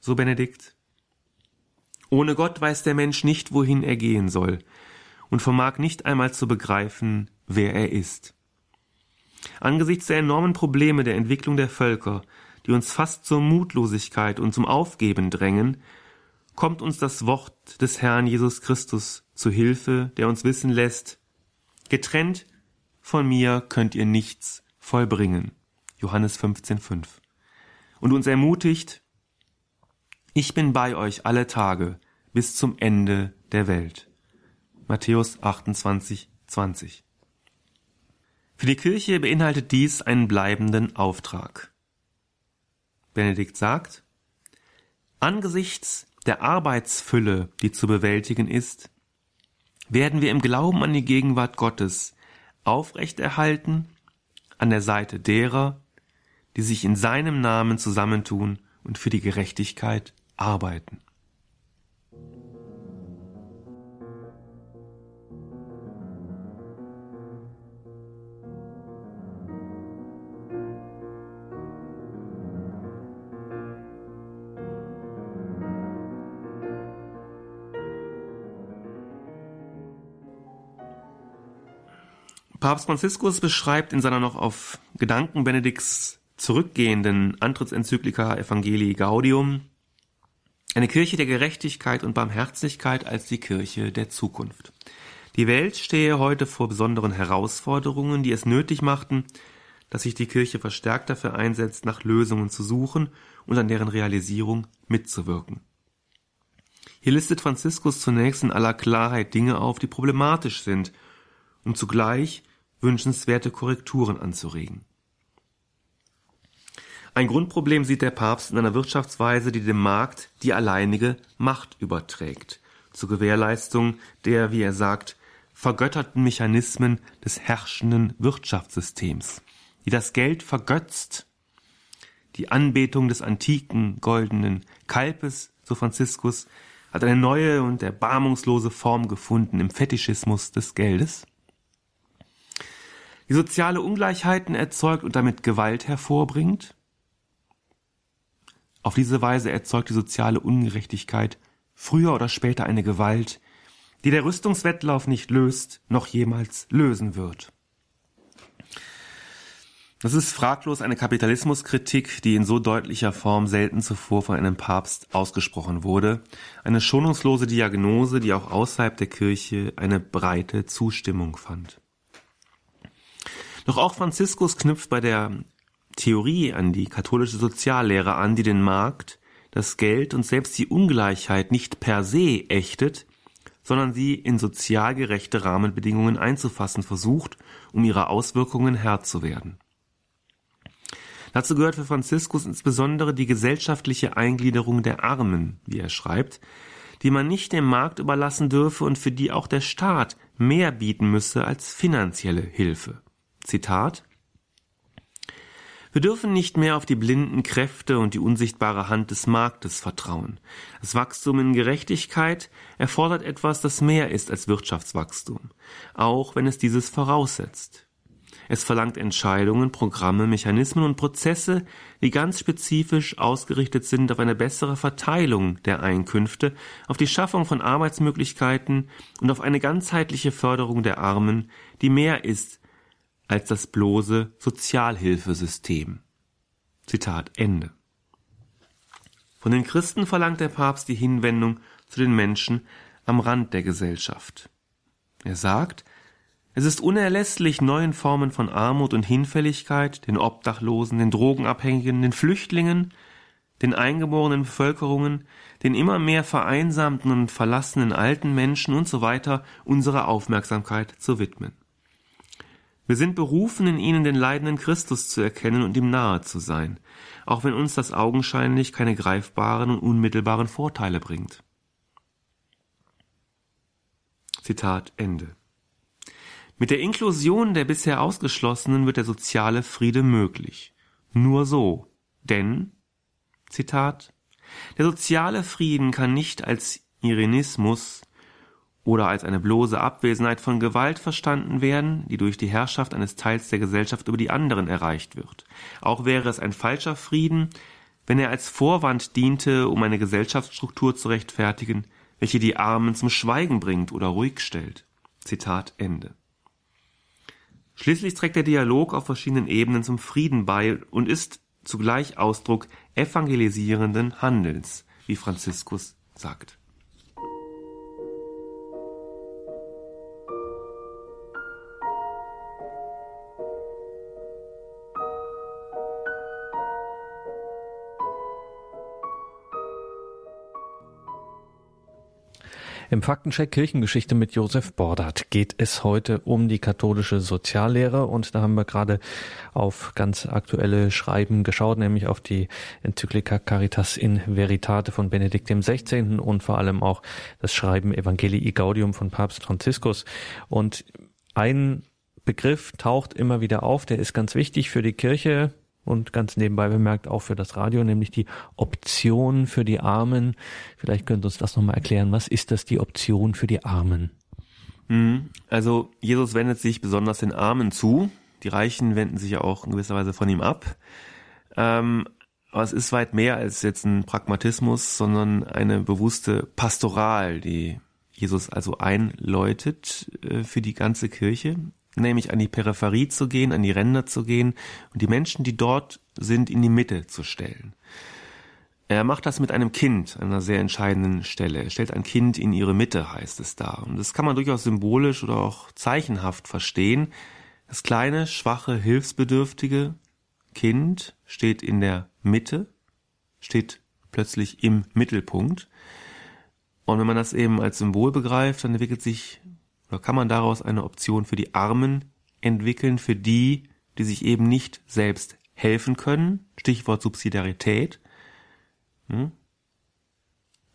so Benedikt, ohne Gott weiß der Mensch nicht, wohin er gehen soll und vermag nicht einmal zu begreifen, wer er ist. Angesichts der enormen Probleme der Entwicklung der Völker, die uns fast zur Mutlosigkeit und zum Aufgeben drängen, kommt uns das Wort des Herrn Jesus Christus zu Hilfe, der uns wissen lässt, getrennt von mir könnt ihr nichts vollbringen. Johannes 15,5. Und uns ermutigt, ich bin bei euch alle Tage bis zum Ende der Welt. Matthäus 28, 20. Für die Kirche beinhaltet dies einen bleibenden Auftrag. Benedikt sagt, angesichts der Arbeitsfülle, die zu bewältigen ist, werden wir im Glauben an die Gegenwart Gottes aufrechterhalten an der Seite derer, die sich in seinem Namen zusammentun und für die Gerechtigkeit arbeiten. Papst Franziskus beschreibt in seiner noch auf Gedanken Benedikts zurückgehenden Antrittsenzyklika Evangelii Gaudium eine Kirche der Gerechtigkeit und Barmherzigkeit als die Kirche der Zukunft. Die Welt stehe heute vor besonderen Herausforderungen, die es nötig machten, dass sich die Kirche verstärkt dafür einsetzt, nach Lösungen zu suchen und an deren Realisierung mitzuwirken. Hier listet Franziskus zunächst in aller Klarheit Dinge auf, die problematisch sind, um zugleich wünschenswerte Korrekturen anzuregen. Ein Grundproblem sieht der Papst in einer Wirtschaftsweise, die dem Markt die alleinige Macht überträgt, zur Gewährleistung der, wie er sagt, vergötterten Mechanismen des herrschenden Wirtschaftssystems, die das Geld vergötzt, die Anbetung des antiken goldenen Kalbes, so Franziskus, hat eine neue und erbarmungslose Form gefunden im Fetischismus des Geldes die soziale Ungleichheiten erzeugt und damit Gewalt hervorbringt. Auf diese Weise erzeugt die soziale Ungerechtigkeit früher oder später eine Gewalt, die der Rüstungswettlauf nicht löst, noch jemals lösen wird. Das ist fraglos eine Kapitalismuskritik, die in so deutlicher Form selten zuvor von einem Papst ausgesprochen wurde. Eine schonungslose Diagnose, die auch außerhalb der Kirche eine breite Zustimmung fand. Doch auch Franziskus knüpft bei der Theorie an die katholische Soziallehre an, die den Markt, das Geld und selbst die Ungleichheit nicht per se ächtet, sondern sie in sozial gerechte Rahmenbedingungen einzufassen versucht, um ihrer Auswirkungen Herr zu werden. Dazu gehört für Franziskus insbesondere die gesellschaftliche Eingliederung der Armen, wie er schreibt, die man nicht dem Markt überlassen dürfe und für die auch der Staat mehr bieten müsse als finanzielle Hilfe. Zitat wir dürfen nicht mehr auf die blinden Kräfte und die unsichtbare Hand des Marktes vertrauen. Das Wachstum in Gerechtigkeit erfordert etwas, das mehr ist als Wirtschaftswachstum, auch wenn es dieses voraussetzt. Es verlangt Entscheidungen, Programme, Mechanismen und Prozesse, die ganz spezifisch ausgerichtet sind auf eine bessere Verteilung der Einkünfte, auf die Schaffung von Arbeitsmöglichkeiten und auf eine ganzheitliche Förderung der Armen, die mehr ist als das bloße Sozialhilfesystem. Zitat Ende. Von den Christen verlangt der Papst die Hinwendung zu den Menschen am Rand der Gesellschaft. Er sagt, es ist unerlässlich, neuen Formen von Armut und Hinfälligkeit, den Obdachlosen, den Drogenabhängigen, den Flüchtlingen, den eingeborenen Bevölkerungen, den immer mehr vereinsamten und verlassenen alten Menschen und so unsere Aufmerksamkeit zu widmen. Wir sind berufen, in ihnen den leidenden Christus zu erkennen und ihm nahe zu sein, auch wenn uns das augenscheinlich keine greifbaren und unmittelbaren Vorteile bringt. Zitat Ende. Mit der Inklusion der bisher Ausgeschlossenen wird der soziale Friede möglich. Nur so. Denn, Zitat, der soziale Frieden kann nicht als Irenismus oder als eine bloße Abwesenheit von Gewalt verstanden werden, die durch die Herrschaft eines Teils der Gesellschaft über die anderen erreicht wird. Auch wäre es ein falscher Frieden, wenn er als Vorwand diente, um eine Gesellschaftsstruktur zu rechtfertigen, welche die Armen zum Schweigen bringt oder ruhig stellt. Zitat Ende. Schließlich trägt der Dialog auf verschiedenen Ebenen zum Frieden bei und ist zugleich Ausdruck evangelisierenden Handelns, wie Franziskus sagt. Im Faktencheck Kirchengeschichte mit Josef Bordert geht es heute um die katholische Soziallehre und da haben wir gerade auf ganz aktuelle Schreiben geschaut, nämlich auf die Enzyklika Caritas in Veritate von Benedikt XVI. und vor allem auch das Schreiben Evangelii Gaudium von Papst Franziskus. Und ein Begriff taucht immer wieder auf, der ist ganz wichtig für die Kirche, und ganz nebenbei bemerkt auch für das Radio, nämlich die Option für die Armen. Vielleicht könnt ihr uns das nochmal erklären. Was ist das, die Option für die Armen? Mhm. Also Jesus wendet sich besonders den Armen zu. Die Reichen wenden sich ja auch in gewisser Weise von ihm ab. Ähm, aber es ist weit mehr als jetzt ein Pragmatismus, sondern eine bewusste Pastoral, die Jesus also einläutet äh, für die ganze Kirche nämlich an die Peripherie zu gehen, an die Ränder zu gehen und die Menschen, die dort sind, in die Mitte zu stellen. Er macht das mit einem Kind an einer sehr entscheidenden Stelle. Er stellt ein Kind in ihre Mitte, heißt es da. Und das kann man durchaus symbolisch oder auch zeichenhaft verstehen. Das kleine, schwache, hilfsbedürftige Kind steht in der Mitte, steht plötzlich im Mittelpunkt. Und wenn man das eben als Symbol begreift, dann entwickelt sich oder kann man daraus eine Option für die Armen entwickeln, für die, die sich eben nicht selbst helfen können, Stichwort Subsidiarität, hm,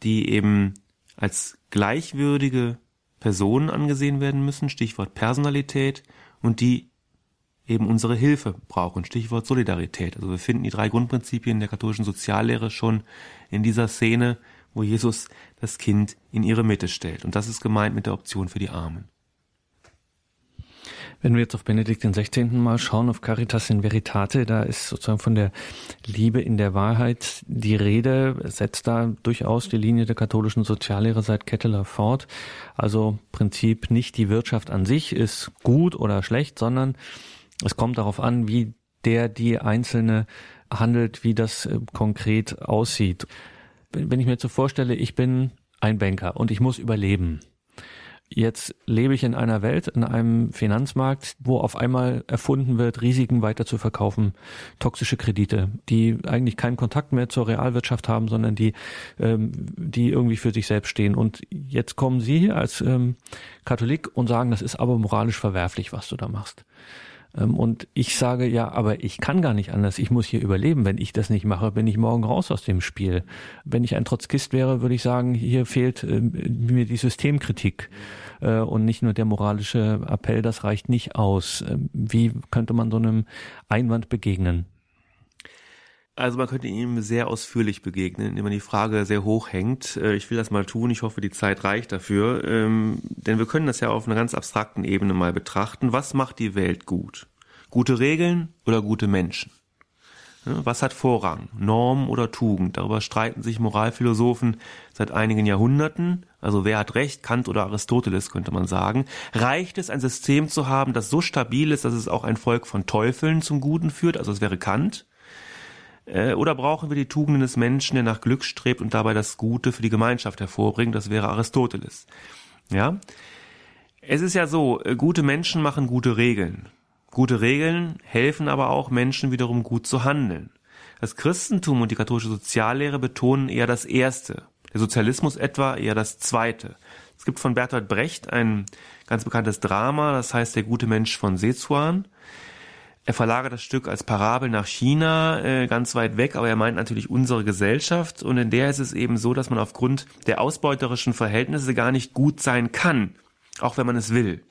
die eben als gleichwürdige Personen angesehen werden müssen, Stichwort Personalität, und die eben unsere Hilfe brauchen, Stichwort Solidarität. Also wir finden die drei Grundprinzipien der katholischen Soziallehre schon in dieser Szene, wo Jesus das Kind in ihre Mitte stellt. Und das ist gemeint mit der Option für die Armen. Wenn wir jetzt auf Benedikt den 16. mal schauen, auf Caritas in Veritate, da ist sozusagen von der Liebe in der Wahrheit die Rede, setzt da durchaus die Linie der katholischen Soziallehre seit Ketteler fort. Also Prinzip nicht die Wirtschaft an sich ist gut oder schlecht, sondern es kommt darauf an, wie der die einzelne handelt, wie das äh, konkret aussieht. Wenn ich mir jetzt so vorstelle, ich bin ein Banker und ich muss überleben. Jetzt lebe ich in einer Welt, in einem Finanzmarkt, wo auf einmal erfunden wird, Risiken weiter zu verkaufen, toxische Kredite, die eigentlich keinen Kontakt mehr zur Realwirtschaft haben, sondern die, ähm, die irgendwie für sich selbst stehen. Und jetzt kommen Sie als ähm, Katholik und sagen, das ist aber moralisch verwerflich, was du da machst. Ähm, und ich sage, ja, aber ich kann gar nicht anders. Ich muss hier überleben. Wenn ich das nicht mache, bin ich morgen raus aus dem Spiel. Wenn ich ein Trotzkist wäre, würde ich sagen, hier fehlt äh, mir die Systemkritik äh, und nicht nur der moralische Appell, das reicht nicht aus. Ähm, wie könnte man so einem Einwand begegnen? Also man könnte ihm sehr ausführlich begegnen, indem man die Frage sehr hoch hängt. Äh, ich will das mal tun. Ich hoffe, die Zeit reicht dafür. Ähm, denn wir können das ja auf einer ganz abstrakten Ebene mal betrachten. Was macht die Welt gut? Gute Regeln oder gute Menschen? Was hat Vorrang? Norm oder Tugend? Darüber streiten sich Moralphilosophen seit einigen Jahrhunderten. Also wer hat recht, Kant oder Aristoteles könnte man sagen. Reicht es, ein System zu haben, das so stabil ist, dass es auch ein Volk von Teufeln zum Guten führt? Also es wäre Kant. Äh, oder brauchen wir die Tugenden des Menschen, der nach Glück strebt und dabei das Gute für die Gemeinschaft hervorbringt? Das wäre Aristoteles. Ja? Es ist ja so, äh, gute Menschen machen gute Regeln. Gute Regeln helfen aber auch Menschen wiederum gut zu handeln. Das Christentum und die katholische Soziallehre betonen eher das Erste. Der Sozialismus etwa eher das Zweite. Es gibt von Bertolt Brecht ein ganz bekanntes Drama, das heißt Der gute Mensch von Sezuan. Er verlagert das Stück als Parabel nach China, äh, ganz weit weg, aber er meint natürlich unsere Gesellschaft und in der ist es eben so, dass man aufgrund der ausbeuterischen Verhältnisse gar nicht gut sein kann, auch wenn man es will.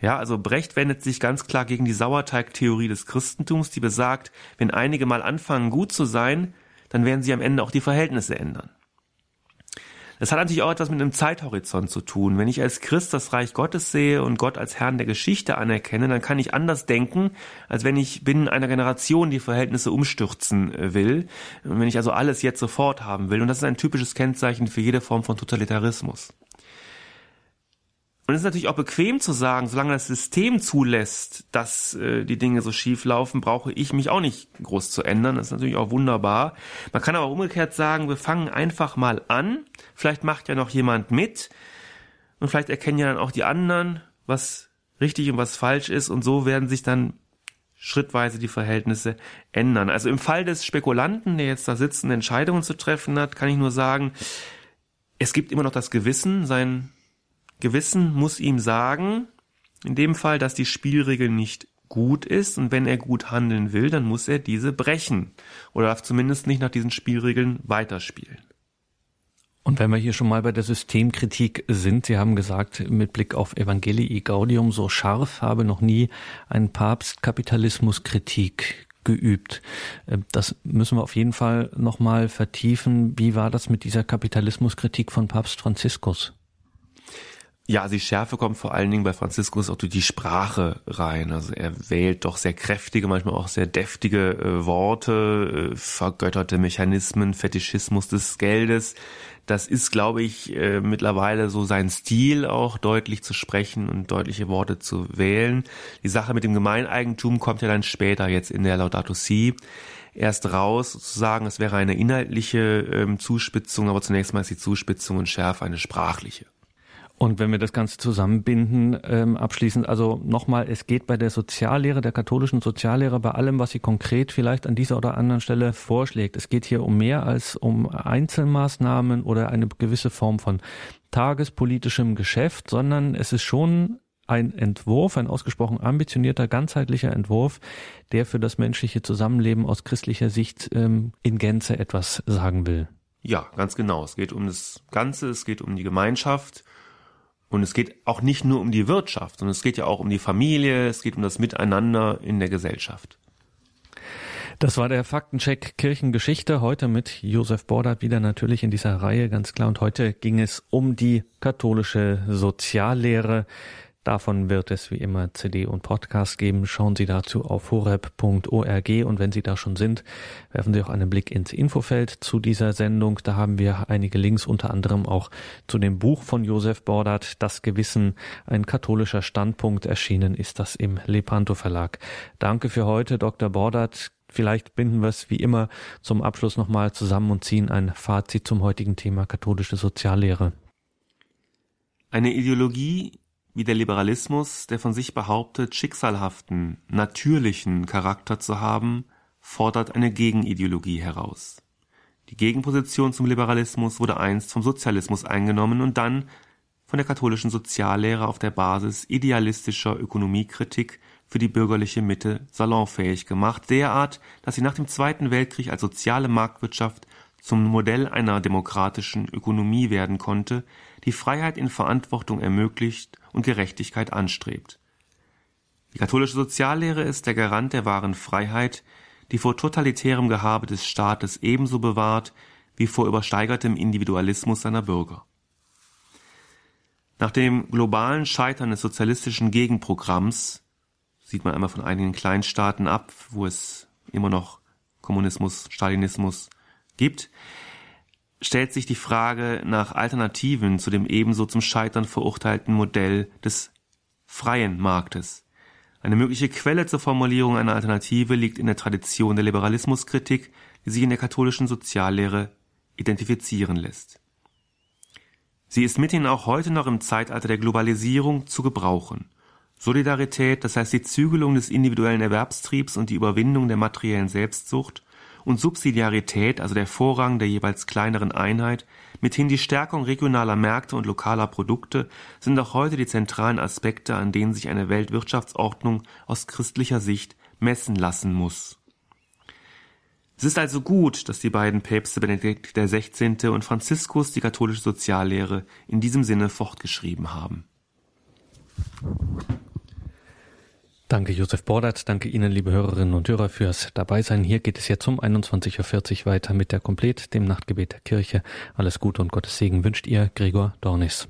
Ja, also Brecht wendet sich ganz klar gegen die Sauerteigtheorie des Christentums, die besagt, wenn einige mal anfangen gut zu sein, dann werden sie am Ende auch die Verhältnisse ändern. Das hat natürlich auch etwas mit einem Zeithorizont zu tun. Wenn ich als Christ das Reich Gottes sehe und Gott als Herrn der Geschichte anerkenne, dann kann ich anders denken, als wenn ich binnen einer Generation die Verhältnisse umstürzen äh, will. Wenn ich also alles jetzt sofort haben will. Und das ist ein typisches Kennzeichen für jede Form von Totalitarismus. Und es ist natürlich auch bequem zu sagen, solange das System zulässt, dass äh, die Dinge so schief laufen, brauche ich mich auch nicht groß zu ändern. Das ist natürlich auch wunderbar. Man kann aber umgekehrt sagen, wir fangen einfach mal an. Vielleicht macht ja noch jemand mit. Und vielleicht erkennen ja dann auch die anderen, was richtig und was falsch ist. Und so werden sich dann schrittweise die Verhältnisse ändern. Also im Fall des Spekulanten, der jetzt da sitzt und Entscheidungen zu treffen hat, kann ich nur sagen, es gibt immer noch das Gewissen, sein Gewissen muss ihm sagen, in dem Fall, dass die Spielregel nicht gut ist und wenn er gut handeln will, dann muss er diese brechen oder darf zumindest nicht nach diesen Spielregeln weiterspielen. Und wenn wir hier schon mal bei der Systemkritik sind, Sie haben gesagt, mit Blick auf Evangelii Gaudium, so scharf habe noch nie ein Papst Kapitalismuskritik geübt. Äh, das müssen wir auf jeden Fall nochmal vertiefen. Wie war das mit dieser Kapitalismuskritik von Papst Franziskus? Ja, die Schärfe kommt vor allen Dingen bei Franziskus auch durch die Sprache rein. Also er wählt doch sehr kräftige, manchmal auch sehr deftige äh, Worte, äh, vergötterte Mechanismen, Fetischismus des Geldes. Das ist, glaube ich, äh, mittlerweile so sein Stil, auch deutlich zu sprechen und deutliche Worte zu wählen. Die Sache mit dem Gemeineigentum kommt ja dann später jetzt in der Laudato Si erst raus, sozusagen, es wäre eine inhaltliche ähm, Zuspitzung, aber zunächst mal ist die Zuspitzung und Schärfe eine sprachliche. Und wenn wir das Ganze zusammenbinden, ähm, abschließend, also nochmal, es geht bei der Soziallehre, der katholischen Soziallehre, bei allem, was sie konkret vielleicht an dieser oder anderen Stelle vorschlägt. Es geht hier um mehr als um Einzelmaßnahmen oder eine gewisse Form von tagespolitischem Geschäft, sondern es ist schon ein Entwurf, ein ausgesprochen ambitionierter, ganzheitlicher Entwurf, der für das menschliche Zusammenleben aus christlicher Sicht ähm, in Gänze etwas sagen will. Ja, ganz genau. Es geht um das Ganze, es geht um die Gemeinschaft und es geht auch nicht nur um die Wirtschaft, sondern es geht ja auch um die Familie, es geht um das Miteinander in der Gesellschaft. Das war der Faktencheck Kirchengeschichte. Heute mit Josef Bordert wieder natürlich in dieser Reihe, ganz klar. Und heute ging es um die katholische Soziallehre. Davon wird es wie immer CD und Podcast geben. Schauen Sie dazu auf horeb.org und wenn Sie da schon sind, werfen Sie auch einen Blick ins Infofeld zu dieser Sendung. Da haben wir einige Links, unter anderem auch zu dem Buch von Josef Bordert, Das Gewissen, ein katholischer Standpunkt. Erschienen ist das im Lepanto Verlag. Danke für heute, Dr. Bordert. Vielleicht binden wir es wie immer zum Abschluss nochmal zusammen und ziehen ein Fazit zum heutigen Thema katholische Soziallehre. Eine Ideologie wie der Liberalismus, der von sich behauptet, schicksalhaften, natürlichen Charakter zu haben, fordert eine Gegenideologie heraus. Die Gegenposition zum Liberalismus wurde einst vom Sozialismus eingenommen und dann von der katholischen Soziallehre auf der Basis idealistischer Ökonomiekritik für die bürgerliche Mitte salonfähig gemacht, derart, dass sie nach dem Zweiten Weltkrieg als soziale Marktwirtschaft zum Modell einer demokratischen Ökonomie werden konnte, die Freiheit in Verantwortung ermöglicht und Gerechtigkeit anstrebt. Die katholische Soziallehre ist der Garant der wahren Freiheit, die vor totalitärem Gehabe des Staates ebenso bewahrt wie vor übersteigertem Individualismus seiner Bürger. Nach dem globalen Scheitern des sozialistischen Gegenprogramms sieht man einmal von einigen Kleinstaaten ab, wo es immer noch Kommunismus, Stalinismus gibt, stellt sich die Frage nach Alternativen zu dem ebenso zum Scheitern verurteilten Modell des freien Marktes. Eine mögliche Quelle zur Formulierung einer Alternative liegt in der Tradition der Liberalismuskritik, die sich in der katholischen Soziallehre identifizieren lässt. Sie ist mithin auch heute noch im Zeitalter der Globalisierung zu gebrauchen. Solidarität, das heißt die Zügelung des individuellen Erwerbstriebs und die Überwindung der materiellen Selbstsucht, und Subsidiarität, also der Vorrang der jeweils kleineren Einheit, mithin die Stärkung regionaler Märkte und lokaler Produkte sind auch heute die zentralen Aspekte, an denen sich eine Weltwirtschaftsordnung aus christlicher Sicht messen lassen muss. Es ist also gut, dass die beiden Päpste Benedikt XVI. und Franziskus die katholische Soziallehre in diesem Sinne fortgeschrieben haben. Danke, Josef Bordert. Danke Ihnen, liebe Hörerinnen und Hörer, fürs Dabeisein. Hier geht es jetzt um 21.40 Uhr weiter mit der Komplet, dem Nachtgebet der Kirche. Alles Gute und Gottes Segen wünscht ihr, Gregor Dornis.